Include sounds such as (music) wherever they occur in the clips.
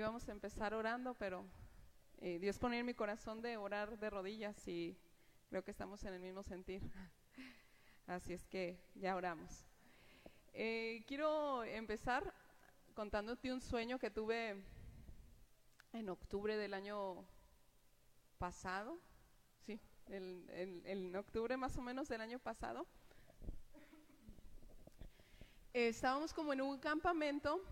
íbamos a empezar orando, pero eh, Dios ponía en mi corazón de orar de rodillas y creo que estamos en el mismo sentir. (laughs) Así es que ya oramos. Eh, quiero empezar contándote un sueño que tuve en octubre del año pasado, sí, en octubre más o menos del año pasado. estábamos como en un campamento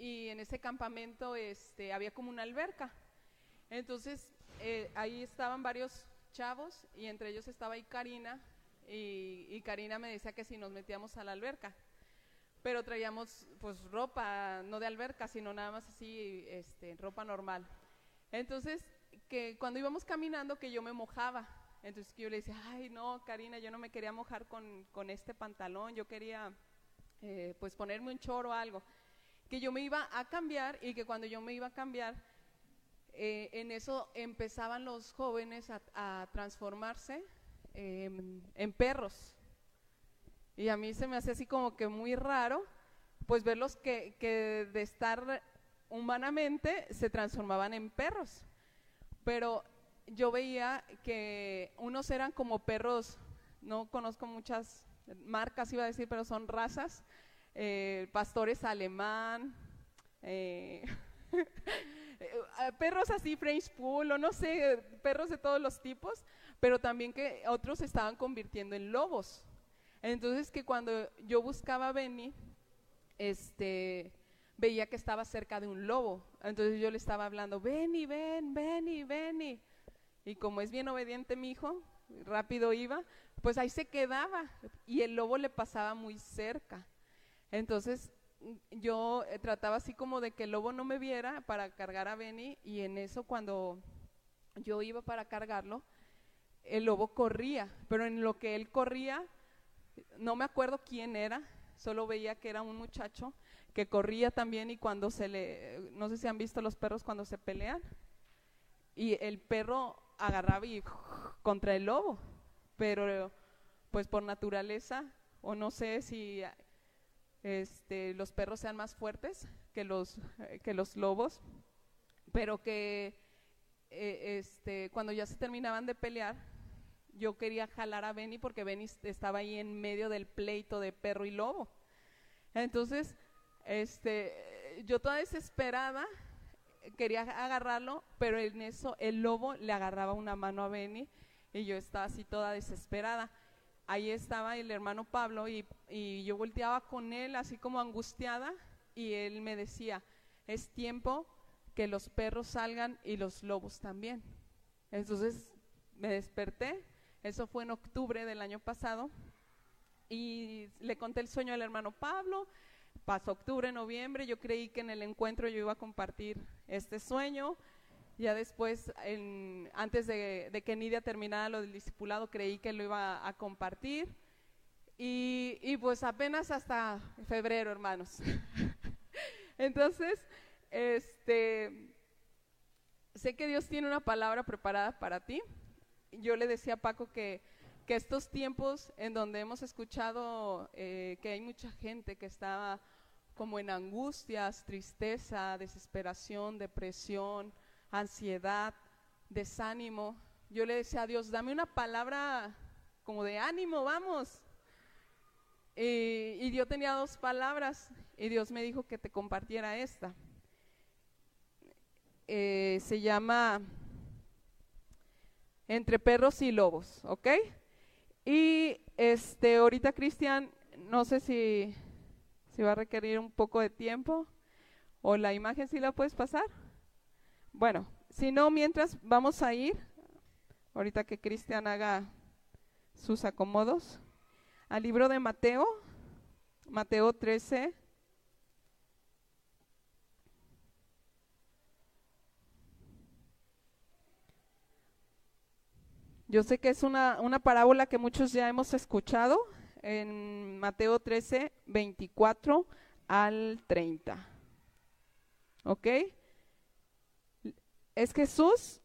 y en ese campamento este, había como una alberca. Entonces eh, ahí estaban varios chavos y entre ellos estaba ahí Karina y, y, Karina me decía que si nos metíamos a la alberca. Pero traíamos pues ropa, no de alberca, sino nada más así, este, ropa normal. Entonces, que cuando íbamos caminando que yo me mojaba. Entonces yo le decía, ay no, Karina, yo no me quería mojar con, con este pantalón, yo quería eh, pues ponerme un choro o algo que yo me iba a cambiar y que cuando yo me iba a cambiar, eh, en eso empezaban los jóvenes a, transformarse em, en perros. Y a mí se me hace así como que muy raro, pues verlos que, que de estar humanamente se transformaban en perros. Pero yo veía que unos eran como perros, no conozco muchas marcas iba a decir, pero son razas, eh, pastores alemán, eh, (laughs) eh, perros así, French Pool, o no sé, perros de todos los tipos, pero también que otros se estaban convirtiendo en lobos. Entonces que cuando yo buscaba a Benny, este, veía que estaba cerca de un lobo. Entonces yo le estaba hablando, Benny, ven, Benny, Benny. Y como es bien obediente mi hijo, rápido iba, pues ahí se quedaba y el lobo le pasaba muy cerca. Entonces yo eh, trataba así como de que el lobo no me viera para cargar a Benny y en eso cuando yo iba para cargarlo, el lobo corría, pero en lo que él corría, no me acuerdo quién era, solo veía que era un muchacho que corría también y cuando se le, no sé si han visto los perros cuando se pelean, y el perro agarraba y (laughs) contra el lobo, pero pues por naturaleza, o no sé si este, los perros sean más fuertes que los, eh, que los lobos, pero que eh, este, cuando ya se terminaban de pelear, yo quería jalar a Benny porque Benny estaba ahí en medio del pleito de perro y lobo. Entonces, este, yo toda desesperada quería agarrarlo, pero en eso el lobo le agarraba una mano a Benny y yo estaba así toda desesperada ahí estaba el hermano Pablo y, yo volteaba con él así como angustiada y él me decía, es tiempo que los perros salgan y los lobos también. Entonces me desperté, eso fue en octubre del año pasado, y le conté el sueño al hermano Pablo, pasó octubre, noviembre, yo creí que en el encuentro yo iba a compartir este sueño, ya después, antes de, que Nidia terminara lo del discipulado, creí que lo iba a compartir. Y, pues apenas hasta febrero, hermanos. (laughs) Entonces, este, sé que Dios tiene una palabra preparada para ti. Yo le decía a Paco que, que estos tiempos en donde hemos escuchado eh, que hay mucha gente que está como en angustias, tristeza, desesperación, depresión, ansiedad, desánimo. Yo le decía a Dios, dame una palabra como de ánimo, vamos. Y, yo tenía dos palabras y Dios me dijo que te compartiera esta. Eh, se llama Entre perros y lobos, ¿ok? Y este, ahorita Cristian, no sé si, si va a requerir un poco de tiempo o la imagen si la puedes pasar. Bueno, si no, mientras vamos a ir, ahorita que Cristian haga sus acomodos, al libro de Mateo, Mateo 13. Yo sé que es una, una parábola que muchos ya hemos escuchado en Mateo 13, 24 al 30. ¿Ok? Es Jesús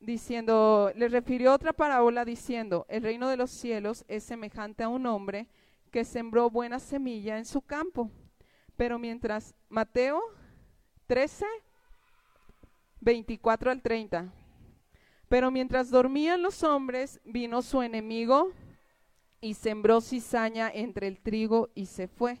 diciendo, le refirió otra parábola diciendo, el reino de los cielos es semejante a un hombre que sembró buena semilla en su campo. Pero mientras Mateo 13, 24 al 30. Pero mientras dormían los hombres, vino su enemigo y sembró cizaña entre el trigo y se fue.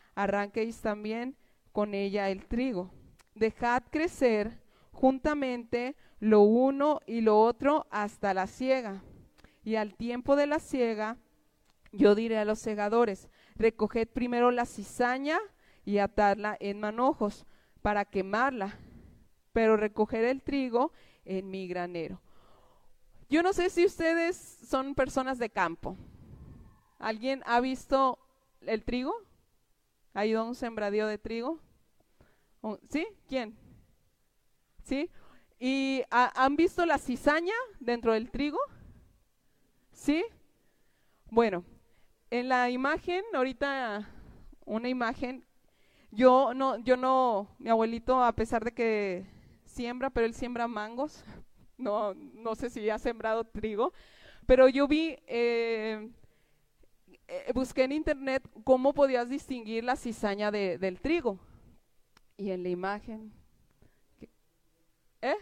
arranquéis también con ella el trigo. Dejad crecer juntamente lo uno y lo otro hasta la siega. Y al tiempo de la siega, yo diré a los segadores, recoged primero la cizaña y atadla en manojos para quemarla, pero recoger el trigo en mi granero. Yo no sé si ustedes son personas de campo. ¿Alguien ha visto el trigo? ¿Ha ido a un sembradío de trigo? ¿Sí? ¿Quién? ¿Sí? ¿Y han visto la cizaña dentro del trigo? ¿Sí? Bueno, en la imagen, ahorita una imagen, yo no, yo no, mi abuelito, a pesar de que siembra, pero él siembra mangos, (laughs) no, no sé si ha sembrado trigo, pero yo vi eh, eh, busqué en internet cómo podías distinguir la cizaña del trigo. Y en la imagen, ¿eh?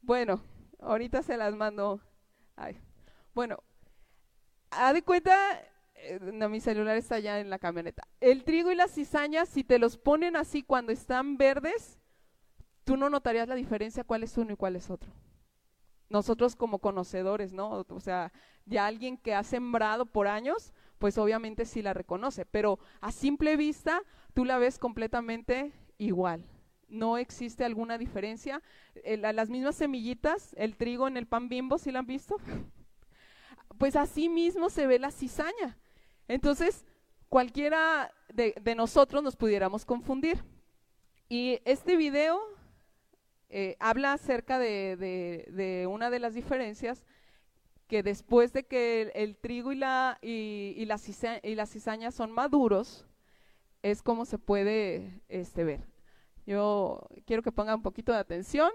bueno, ahorita se las mando. Bueno, haz de cuenta, eh, no, mi celular está allá en la camioneta. El trigo y la cizaña, si te los ponen así cuando están verdes, tú no notarías la diferencia cuál es uno y cuál es otro nosotros como conocedores, ¿no? O sea, ya alguien que ha sembrado por años, pues obviamente sí la reconoce, pero a simple vista tú la ves completamente igual. No existe alguna diferencia. Eh, las mismas semillitas, el trigo en el pan bimbo, ¿sí la han visto? (laughs) Pues así mismo se ve la cizaña. Entonces, cualquiera de, de nosotros nos pudiéramos confundir. Y este video eh, habla acerca de, una de las diferencias que después de que el, trigo y la, y, son maduros, es como se puede este, ver. Yo quiero que pongan un poquito de atención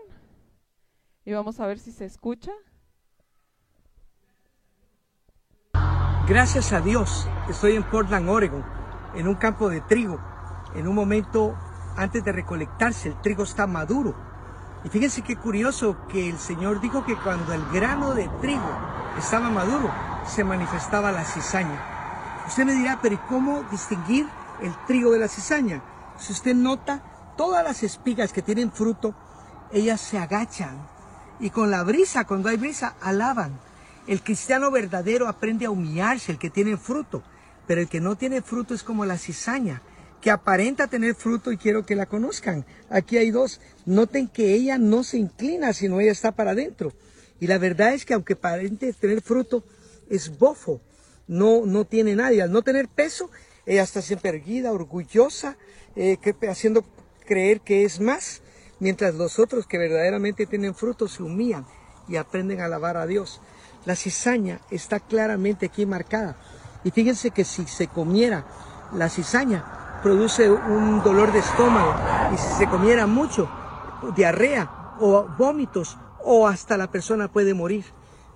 y vamos a ver si se escucha. Gracias a Dios, estoy en Portland, Oregon, en un campo de trigo. En un momento antes de recolectarse, el trigo está maduro y fíjense qué curioso que el Señor dijo que cuando el grano de trigo estaba maduro, se manifestaba la cizaña. Usted me dirá, pero ¿y cómo distinguir el trigo de la cizaña? Si usted nota, todas las espigas que tienen fruto, ellas se agachan y con la brisa, cuando hay brisa, alaban. El cristiano verdadero aprende a humillarse, el que tiene fruto, pero el que no tiene fruto es como la cizaña que aparenta tener fruto y quiero que la conozcan. Aquí hay dos. Noten que ella no se inclina, sino ella está para adentro. Y la verdad es que aunque aparente tener fruto, es bofo. No, no tiene nadie. Al no tener peso, ella está siempre erguida, orgullosa, eh, haciendo creer que es más. Mientras los otros que verdaderamente tienen fruto se humillan y aprenden a alabar a Dios. La cizaña está claramente aquí marcada. Y fíjense que si se comiera la cizaña, produce un dolor de estómago y si se comiera mucho, diarrea o vómitos o hasta la persona puede morir.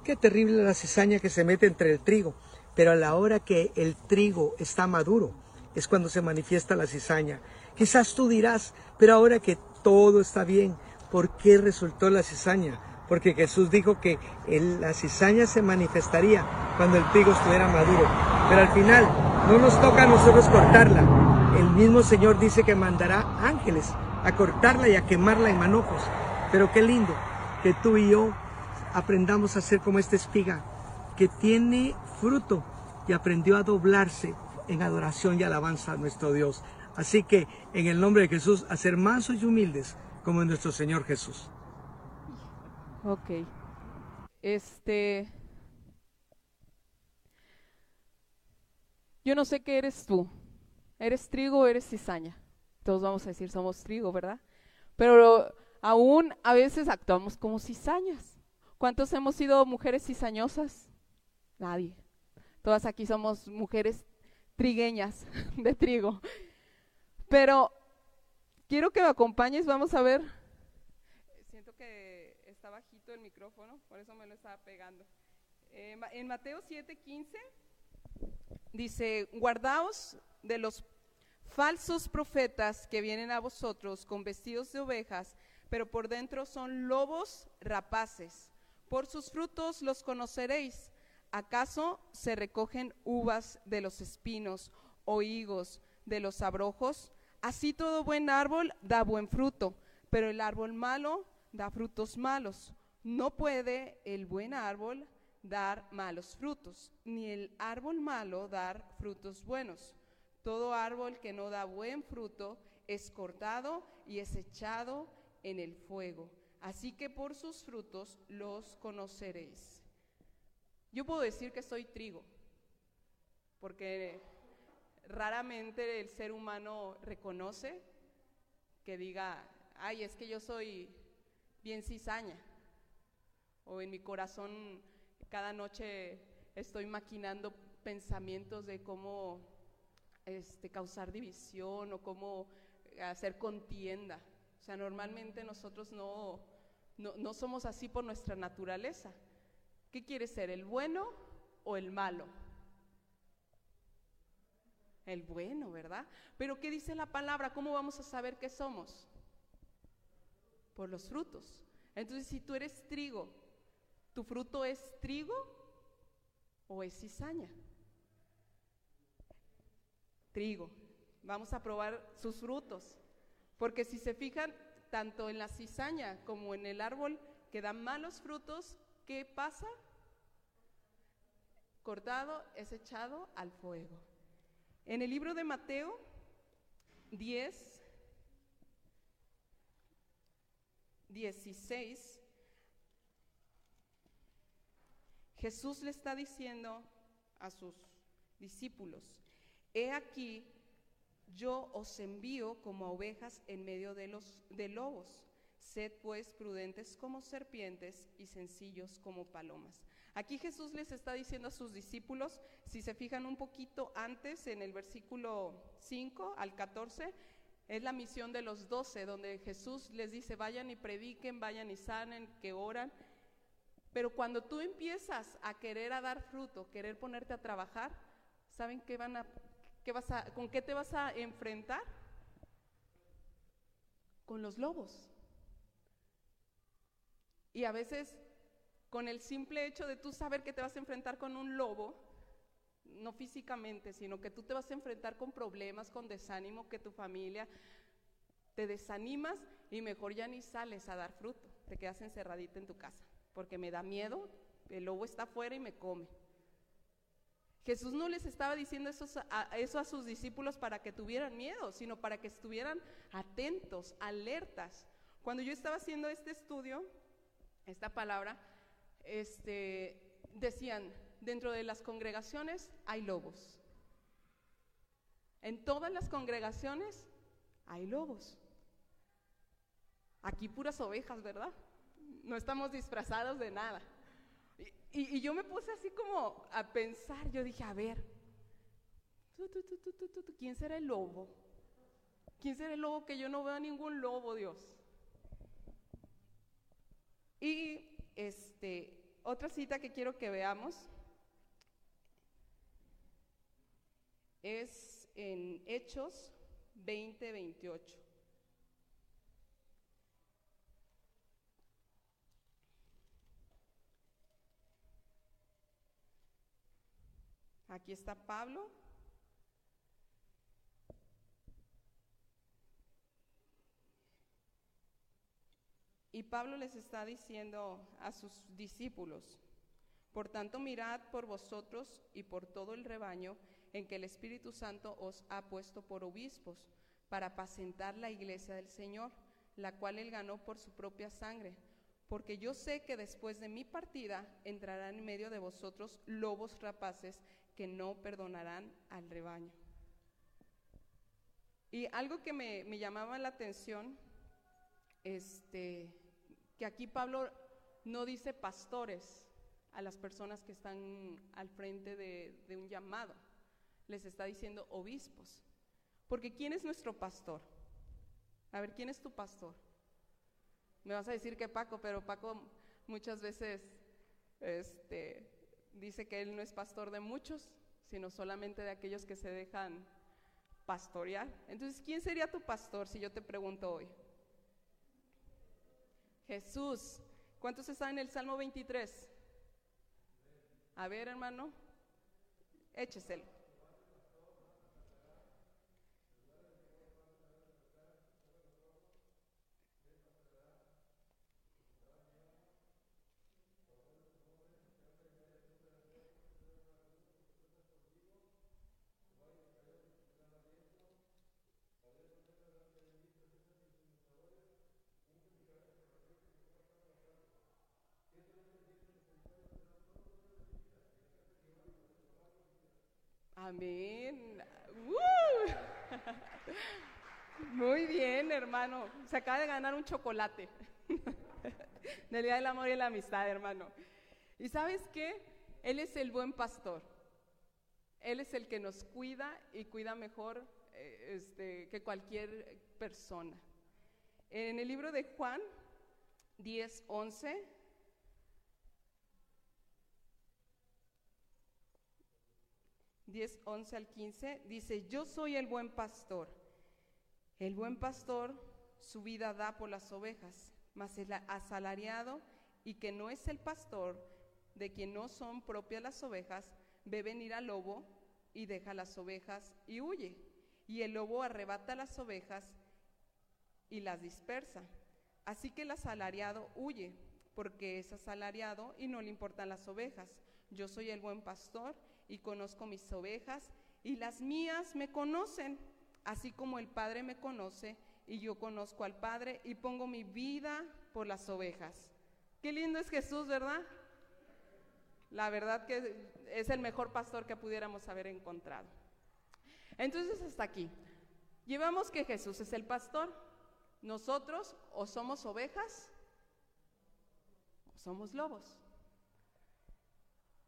Qué terrible la cizaña que se mete entre el trigo, pero a la hora que el trigo está maduro es cuando se manifiesta la cizaña. Quizás tú dirás, pero ahora que todo está bien, ¿por qué resultó la cizaña? Porque Jesús dijo que la cizaña se manifestaría cuando el trigo estuviera maduro. Pero al final no nos toca a nosotros cortarla, el mismo Señor dice que mandará ángeles a cortarla y a quemarla en manojos. Pero qué lindo que tú y yo aprendamos a ser como esta espiga que tiene fruto y aprendió a doblarse en adoración y alabanza a nuestro Dios. Así que en el nombre de Jesús, a ser mansos y humildes como nuestro Señor Jesús. Ok. Este. Yo no sé qué eres tú. ¿Eres trigo o eres cizaña? Todos vamos a decir somos trigo, ¿verdad? Pero aún a veces actuamos como cizañas. ¿Cuántos hemos sido mujeres cizañosas? Nadie. Todas aquí somos mujeres trigueñas (laughs) de trigo. Pero quiero que me acompañes, vamos a ver. Siento que está bajito el micrófono, por eso me lo estaba pegando. Eh, en Mateo 7:15 dice, guardaos de los falsos profetas que vienen a vosotros con vestidos de ovejas, pero por dentro son lobos rapaces. Por sus frutos los conoceréis. ¿Acaso se recogen uvas de los espinos o higos de los abrojos? Así todo buen árbol da buen fruto, pero el árbol malo da frutos malos. No puede el buen árbol dar malos frutos, ni el árbol malo dar frutos buenos. Todo árbol que no da buen fruto es cortado y es echado en el fuego. Así que por sus frutos los conoceréis. Yo puedo decir que soy trigo, porque raramente el ser humano reconoce que diga, ay, es que yo soy bien cizaña, o en mi corazón cada noche estoy maquinando pensamientos de cómo este, causar división o cómo hacer contienda. O sea, normalmente nosotros no, no, no somos así por nuestra naturaleza. ¿Qué quiere ser, el bueno o el malo? El bueno, ¿verdad? Pero ¿qué dice la palabra? ¿Cómo vamos a saber qué somos? Por los frutos. Entonces, si tú eres trigo, ¿tu fruto es trigo o es cizaña? Trigo. Vamos a probar sus frutos. Porque si se fijan, tanto en la cizaña como en el árbol que dan malos frutos, ¿qué pasa? Cortado es echado al fuego. En el libro de Mateo 10, 16, Jesús le está diciendo a sus discípulos, he aquí, yo os envío como ovejas en medio de los de lobos. Sed pues prudentes como serpientes y sencillos como palomas. Aquí Jesús les está diciendo a sus discípulos, si se fijan un poquito antes en el versículo 5 al 14, es la misión de los doce, donde Jesús les dice, vayan y prediquen, vayan y sanen, que oran. Pero cuando tú empiezas a querer a dar fruto, querer ponerte a trabajar, ¿saben qué van a, qué vas a, con qué te vas a enfrentar? Con los lobos. Y a veces, con el simple hecho de tú saber que te vas a enfrentar con un lobo, no físicamente, sino que tú te vas a enfrentar con problemas, con desánimo, que tu familia te desanimas y mejor ya ni sales a dar fruto, te quedas encerradita en tu casa, porque me da miedo, el lobo está afuera y me come. Jesús no les estaba diciendo eso a, eso a sus discípulos para que tuvieran miedo, sino para que estuvieran atentos, alertas. Cuando yo estaba haciendo este estudio, esta palabra, este, decían, dentro de las congregaciones hay lobos. En todas las congregaciones hay lobos. Aquí puras ovejas, ¿verdad? No estamos disfrazados de nada. Y, yo me puse así como a pensar, yo dije, a ver, ¿quién será el lobo? ¿Quién será el lobo que yo no veo ningún lobo, Dios? Y este, otra cita que quiero que veamos es en Hechos 20, 28. Aquí está Pablo Y Pablo les está diciendo a sus discípulos, por tanto mirad por vosotros y por todo el rebaño en que el Espíritu Santo os ha puesto por obispos para apacentar la iglesia del Señor, la cual él ganó por su propia sangre. Porque yo sé que después de mi partida entrarán en medio de vosotros lobos rapaces que no perdonarán al rebaño. Y algo que me, me llamaba la atención, este, que aquí Pablo no dice pastores a las personas que están al frente de, de un llamado, les está diciendo obispos. Porque ¿quién es nuestro pastor? A ver, ¿quién es tu pastor? Me vas a decir que Paco, pero Paco muchas veces este, dice que él no es pastor de muchos, sino solamente de aquellos que se dejan pastorear. Entonces, ¿quién sería tu pastor si yo te pregunto hoy? Jesús. ¿Cuántos están en el Salmo 23? A ver, hermano, écheselo. ¡Uh! (laughs) Muy bien, hermano. Se acaba de ganar un chocolate. (laughs) Del Día del Amor y la Amistad, hermano. ¿Y sabes qué? Él es el buen pastor. Él es el que nos cuida y cuida mejor eh, este, que cualquier persona. En el libro de Juan 10, 11 10, 11 al 15, dice, yo soy el buen pastor. El buen pastor su vida da por las ovejas, mas el asalariado y que no es el pastor, de quien no son propias las ovejas, ve venir al lobo y deja las ovejas y huye. Y el lobo arrebata las ovejas y las dispersa. Así que el asalariado huye, porque es asalariado y no le importan las ovejas. Yo soy el buen pastor y conozco mis ovejas y las mías me conocen, así como el Padre me conoce y yo conozco al Padre y pongo mi vida por las ovejas. Qué lindo es Jesús, ¿verdad? La verdad que es el mejor pastor que pudiéramos haber encontrado. Entonces hasta aquí. Llevamos que Jesús es el pastor. Nosotros o somos ovejas o somos lobos.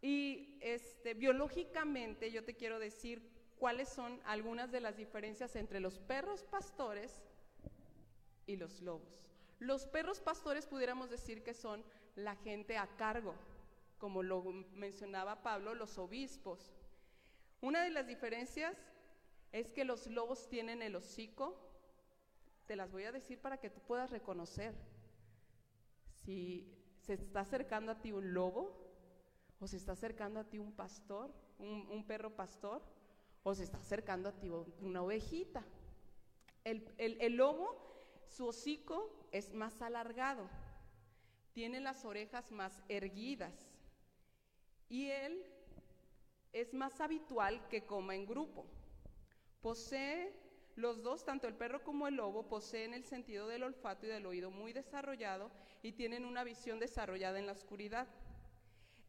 Y este, biológicamente yo te quiero decir cuáles son algunas de las diferencias entre los perros pastores y los lobos. Los perros pastores pudiéramos decir que son la gente a cargo, como lo mencionaba Pablo, los obispos. Una de las diferencias es que los lobos tienen el hocico, te las voy a decir para que tú puedas reconocer. Si se está acercando a ti un lobo, o se está acercando a ti un pastor, un, perro pastor, o se está acercando a ti una ovejita. El, lobo, su hocico es más alargado, tiene las orejas más erguidas y él es más habitual que coma en grupo. Posee los dos, tanto el perro como el lobo, poseen el sentido del olfato y del oído muy desarrollado y tienen una visión desarrollada en la oscuridad.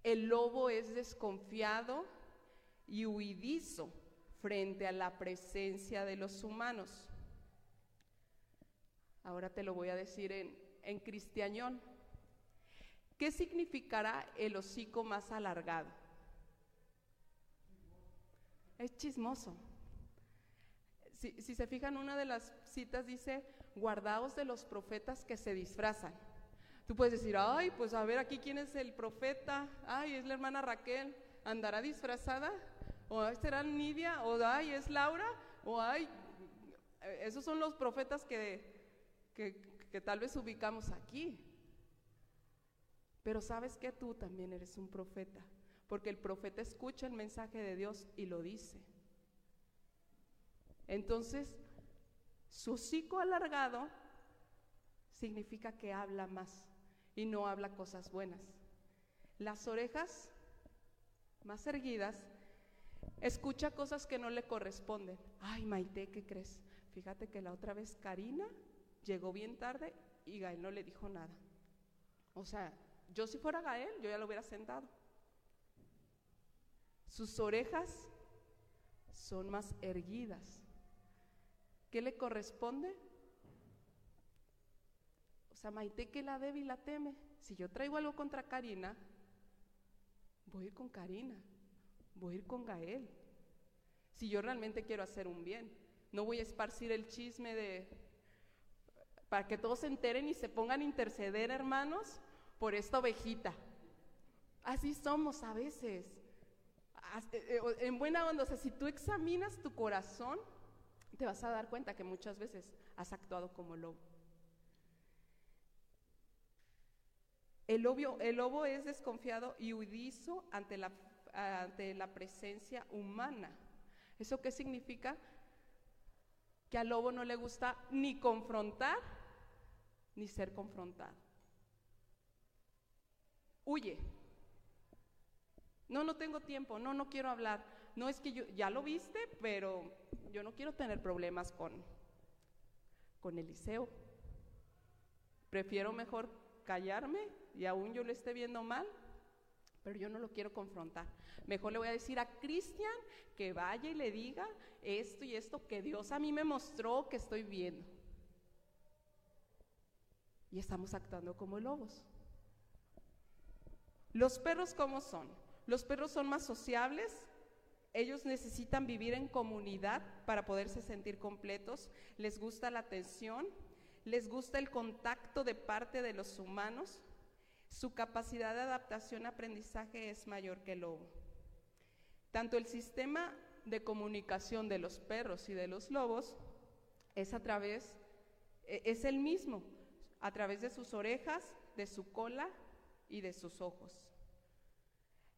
El lobo es desconfiado y huidizo frente a la presencia de los humanos. Ahora te lo voy a decir en, en. ¿Qué significará el hocico más alargado? Es chismoso. Si, si, se fijan, una de las citas dice, guardaos de los profetas que se disfrazan. Tú puedes decir, ay, pues a ver aquí quién es el profeta, ay, es la hermana Raquel, ¿andará disfrazada? ¿O será Nidia? ¿O ay, es Laura? ¿O ay, esos son los profetas que, que, tal vez ubicamos aquí? Pero sabes que tú también eres un profeta, porque el profeta escucha el mensaje de Dios y lo dice. Entonces, su hocico alargado significa que habla más y no habla cosas buenas. Las orejas más erguidas escucha cosas que no le corresponden. Ay, Maite, ¿qué crees? Fíjate que la otra vez Karina llegó bien tarde y Gael no le dijo nada. O sea, yo si fuera Gael, yo ya lo hubiera sentado. Sus orejas son más erguidas. ¿qué le corresponde? O sea, Maite que la debe y la teme. Si yo traigo algo contra Karina, voy a ir con Karina, voy a ir con Gael. Si yo realmente quiero hacer un bien, no voy a esparcir el chisme de para que todos se enteren y se pongan a interceder, hermanos, por esta ovejita. Así somos a veces. Eh, eh, en buena onda, o sea, si tú examinas tu corazón, te vas a dar cuenta que muchas veces has actuado como lobo. El, el lobo es desconfiado y huidizo ante la, ante la presencia humana. ¿Eso qué significa? Que al lobo no le gusta ni confrontar ni ser confrontado. Huye. No, no tengo tiempo, no, no quiero hablar. No es que yo, ya lo viste, pero yo no quiero tener problemas con, con Eliseo. Prefiero mejor callarme y aún yo le esté viendo mal, pero yo no lo quiero confrontar. Mejor le voy a decir a Cristian que vaya y le diga esto y esto que Dios a mí me mostró que estoy viendo. Y estamos actuando como lobos. Los perros, ¿cómo son? Los perros son más sociables, ellos necesitan vivir en comunidad para poderse sentir completos, les gusta la atención, les gusta el contacto de parte de los humanos, su capacidad de adaptación aprendizaje es mayor que el lobo. Tanto el sistema de comunicación de los perros y de los lobos es a través, e, es el mismo, a través de sus orejas, de su cola y de sus ojos.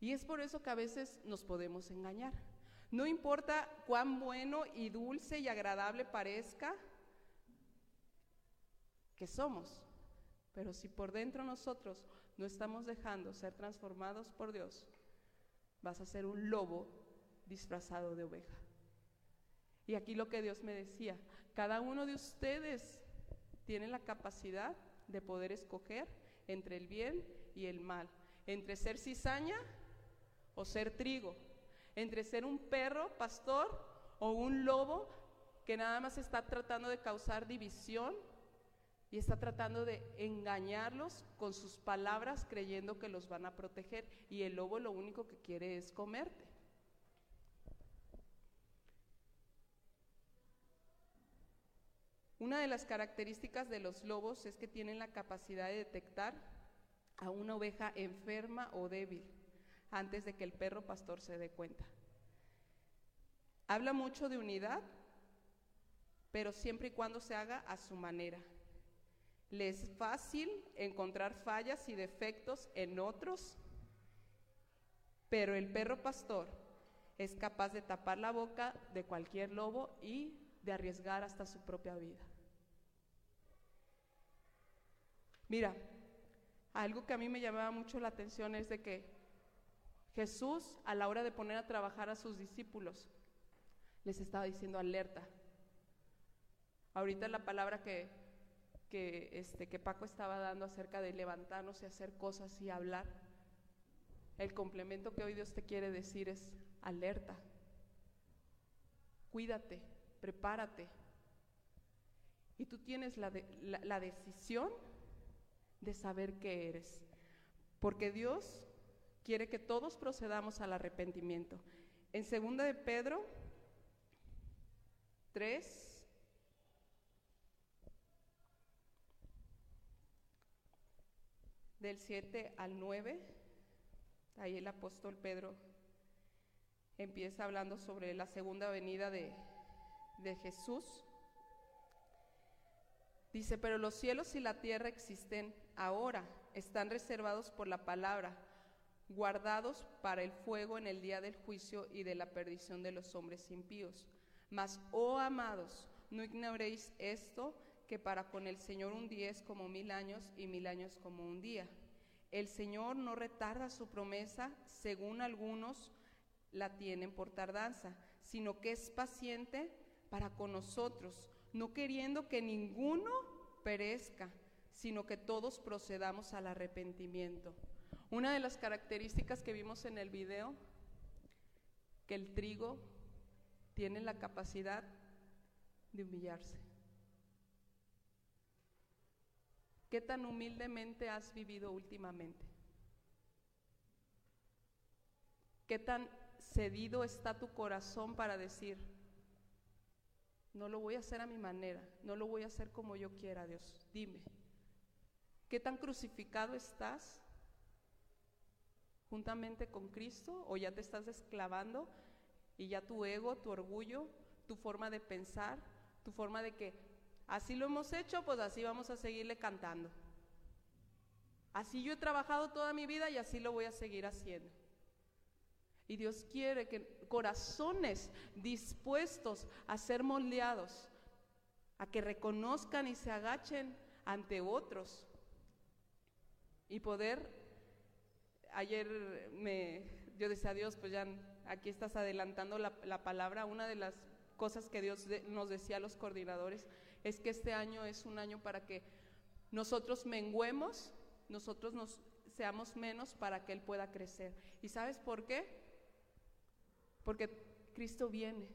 Y es por eso que a veces nos podemos engañar. No importa cuán bueno y dulce y agradable parezca que somos, pero si por dentro nosotros no estamos dejando ser transformados por Dios, vas a ser un lobo disfrazado de oveja. Y aquí lo que Dios me decía, cada uno de ustedes tiene la capacidad de poder escoger entre el bien y el mal, entre ser cizaña o ser trigo, entre ser un perro pastor o un lobo que nada más está tratando de causar división y está tratando de engañarlos con sus palabras creyendo que los van a proteger y el lobo lo único que quiere es comerte. Una de las características de los lobos es que tienen la capacidad de detectar a una oveja enferma o débil antes de que el perro pastor se dé cuenta. Habla mucho de unidad, pero siempre y cuando se haga a su manera. Le es fácil encontrar fallas y defectos en otros, pero el perro pastor es capaz de tapar la boca de cualquier lobo y de arriesgar hasta su propia vida. Mira, algo que a mí me llamaba mucho la atención es de que Jesús, a la hora de poner a trabajar a sus discípulos, les estaba diciendo alerta. Ahorita la palabra que, que, este, que Paco estaba dando acerca de levantarnos y hacer cosas y hablar, el complemento que hoy Dios te quiere decir es alerta. Cuídate, prepárate. Y tú tienes la, la decisión de saber qué eres. Porque Dios quiere que todos procedamos al arrepentimiento. En segunda de Pedro 3, del 7 al 9, ahí el apóstol Pedro empieza hablando sobre la segunda venida de, de Jesús. Dice, pero los cielos y la tierra existen ahora, están reservados por la palabra guardados para el fuego en el día del juicio y de la perdición de los hombres impíos. Mas, oh amados, no ignoréis esto, que para con el Señor un día es como mil años y mil años como un día. El Señor no retarda su promesa, según algunos la tienen por tardanza, sino que es paciente para con nosotros, no queriendo que ninguno perezca, sino que todos procedamos al arrepentimiento. Una de las características que vimos en el video, que el trigo tiene la capacidad de humillarse. ¿Qué tan humildemente has vivido últimamente? ¿Qué tan cedido está tu corazón para decir, no lo voy a hacer a mi manera, no lo voy a hacer como yo quiera, Dios? Dime, ¿qué tan crucificado estás juntamente con Cristo o ya te estás esclavando y ya tu ego, tu orgullo, tu forma de pensar, tu forma de que así lo hemos hecho, pues así vamos a seguirle cantando. Así yo he trabajado toda mi vida y así lo voy a seguir haciendo. Y Dios quiere que corazones dispuestos a ser moldeados, a que reconozcan y se agachen ante otros y poder, ayer me, yo decía Dios, pues ya aquí estás adelantando la, la palabra, una de las cosas que Dios nos decía a los coordinadores es que este año es un año para que nosotros menguemos, nosotros nos seamos menos para que Él pueda crecer. ¿Y sabes por qué? Porque Cristo viene.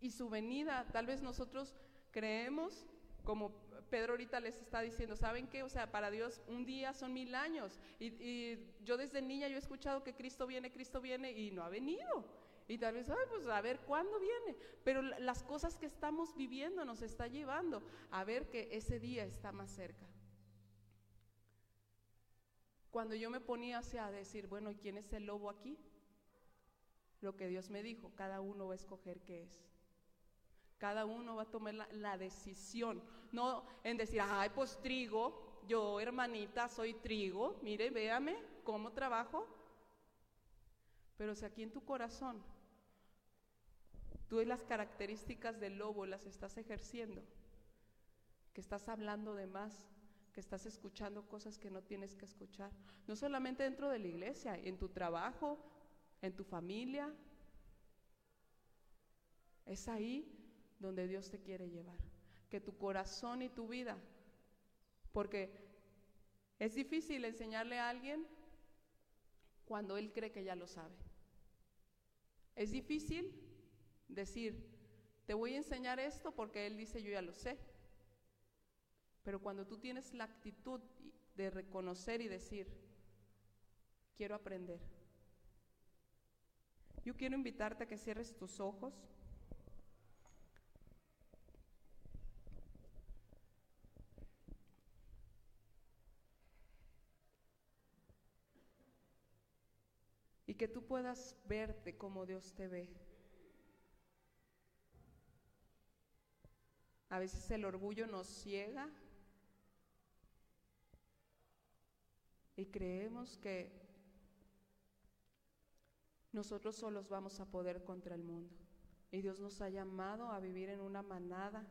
Y su venida, tal vez nosotros creemos, como Pedro ahorita les está diciendo, ¿saben qué? O sea, para Dios un día son mil años. Y, yo desde niña yo he escuchado que Cristo viene, Cristo viene y no ha venido. Y tal vez, ay, pues a ver cuándo viene. Pero las cosas que estamos viviendo nos está llevando a ver que ese día está más cerca. Cuando yo me ponía hacia decir, bueno, ¿y quién es el lobo aquí? Lo que Dios me dijo, cada uno va a escoger qué es. Cada uno va a tomar la, la decisión. No en decir, ay, pues trigo, yo hermanita soy trigo, mire, véame cómo trabajo. Pero si aquí en tu corazón tú las características del lobo las estás ejerciendo, que estás hablando de más, que estás escuchando cosas que no tienes que escuchar, no solamente dentro de la iglesia, en tu trabajo, en tu familia. Es ahí donde Dios te quiere llevar, que tu corazón y tu vida, porque es difícil enseñarle a alguien cuando él cree que ya lo sabe. Es difícil decir, te voy a enseñar esto porque él dice, yo ya lo sé. Pero cuando tú tienes la actitud de reconocer y decir, quiero aprender. Yo quiero invitarte a que cierres tus ojos. Y que tú puedas verte como Dios te ve. A veces el orgullo nos ciega y creemos que nosotros solos vamos a poder contra el mundo. Y Dios nos ha llamado a vivir en una manada.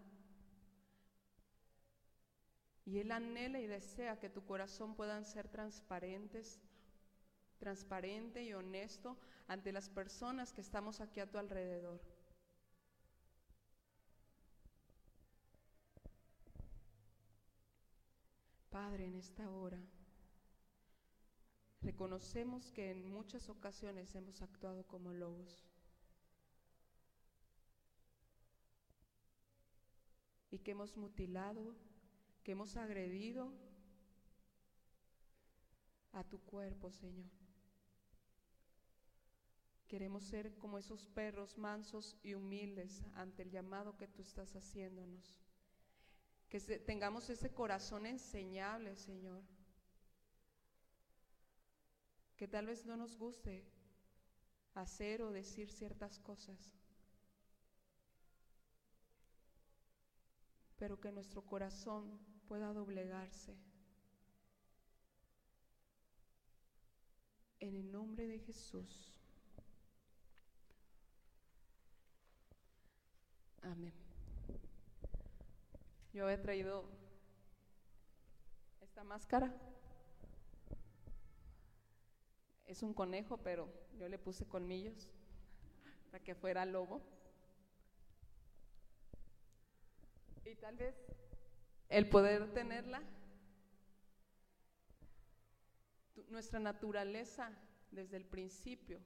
Y Él anhela y desea que tu corazón puedan ser transparentes, transparente y honesto ante las personas que estamos aquí a tu alrededor. Padre, en esta hora, reconocemos que en muchas ocasiones hemos actuado como lobos. Y que hemos mutilado, que hemos agredido a tu cuerpo, Señor. Queremos ser como esos perros mansos y humildes ante el llamado que tú estás haciéndonos que tengamos ese corazón enseñable, Señor. Que tal vez no nos guste hacer o decir ciertas cosas, pero que nuestro corazón pueda doblegarse. En el nombre de Jesús. Amén. Yo había traído esta máscara. Es un conejo, pero yo le puse colmillos para que fuera lobo. Y tal vez el poder tenerla, nuestra naturaleza desde el principio,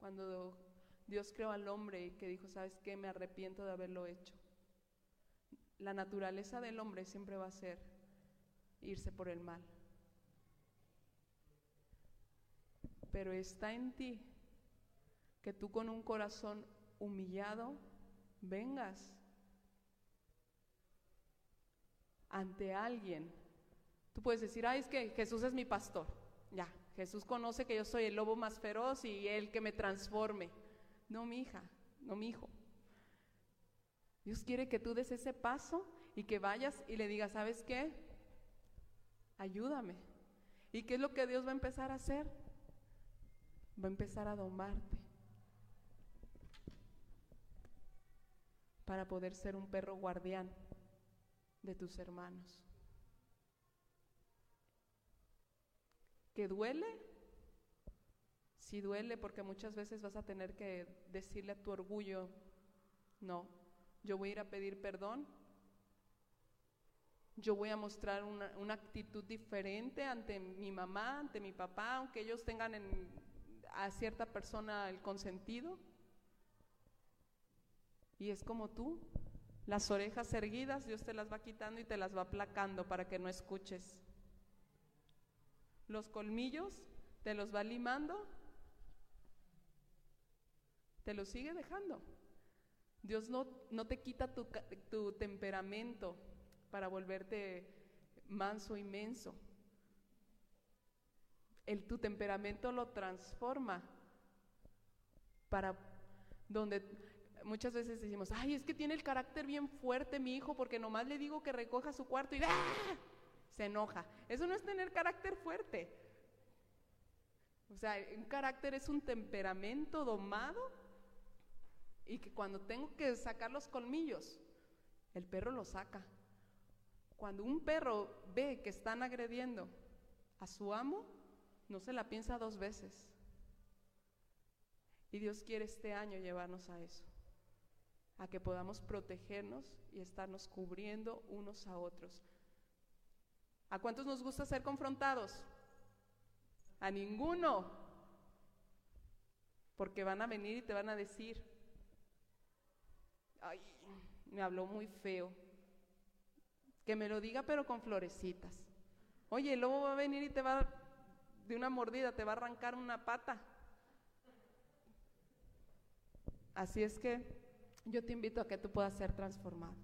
cuando Dios creó al hombre y que dijo, ¿sabes qué? Me arrepiento de haberlo hecho. La naturaleza del hombre siempre va a ser irse por el mal. Pero está en ti que tú con un corazón humillado vengas ante alguien. Tú puedes decir, ay, es que Jesús es mi pastor. Ya, Jesús conoce que yo soy el lobo más feroz y él que me transforme. No, mi hija, no, mi hijo. Dios quiere que tú des ese paso y que vayas y le digas, ¿sabes qué? Ayúdame. ¿Y qué es lo que Dios va a empezar a hacer? Va a empezar a domarte para poder ser un perro guardián de tus hermanos. ¿Que duele? Sí duele porque muchas veces vas a tener que decirle a tu orgullo, no, yo voy a ir a pedir perdón, yo voy a mostrar una, actitud diferente ante mi mamá, ante mi papá, aunque ellos tengan a cierta persona el consentido. Y es como tú, las orejas erguidas, Dios te las va quitando y te las va aplacando para que no escuches. Los colmillos te los va limando, te los sigue dejando. Dios no, no te quita tu, tu temperamento para volverte manso y menso. El, tu temperamento lo transforma para donde muchas veces decimos, ay, es que tiene el carácter bien fuerte mi hijo porque nomás le digo que recoja su cuarto y ¡ah! se enoja. Eso no es tener carácter fuerte. O sea, un carácter es un temperamento domado y que cuando tengo que sacar los colmillos, el perro lo saca. Cuando un perro ve que están agrediendo a su amo, no se la piensa dos veces. Y Dios quiere este año llevarnos a eso a que podamos protegernos y estarnos cubriendo unos a otros. ¿A cuántos nos gusta ser confrontados? A ninguno. Porque van a venir y te van a decir, ay, me habló muy feo. Que me lo diga pero con florecitas. Oye, el lobo va a venir y te va, de una mordida, te va a arrancar una pata. Así es que yo te invito a que tú puedas ser transformado.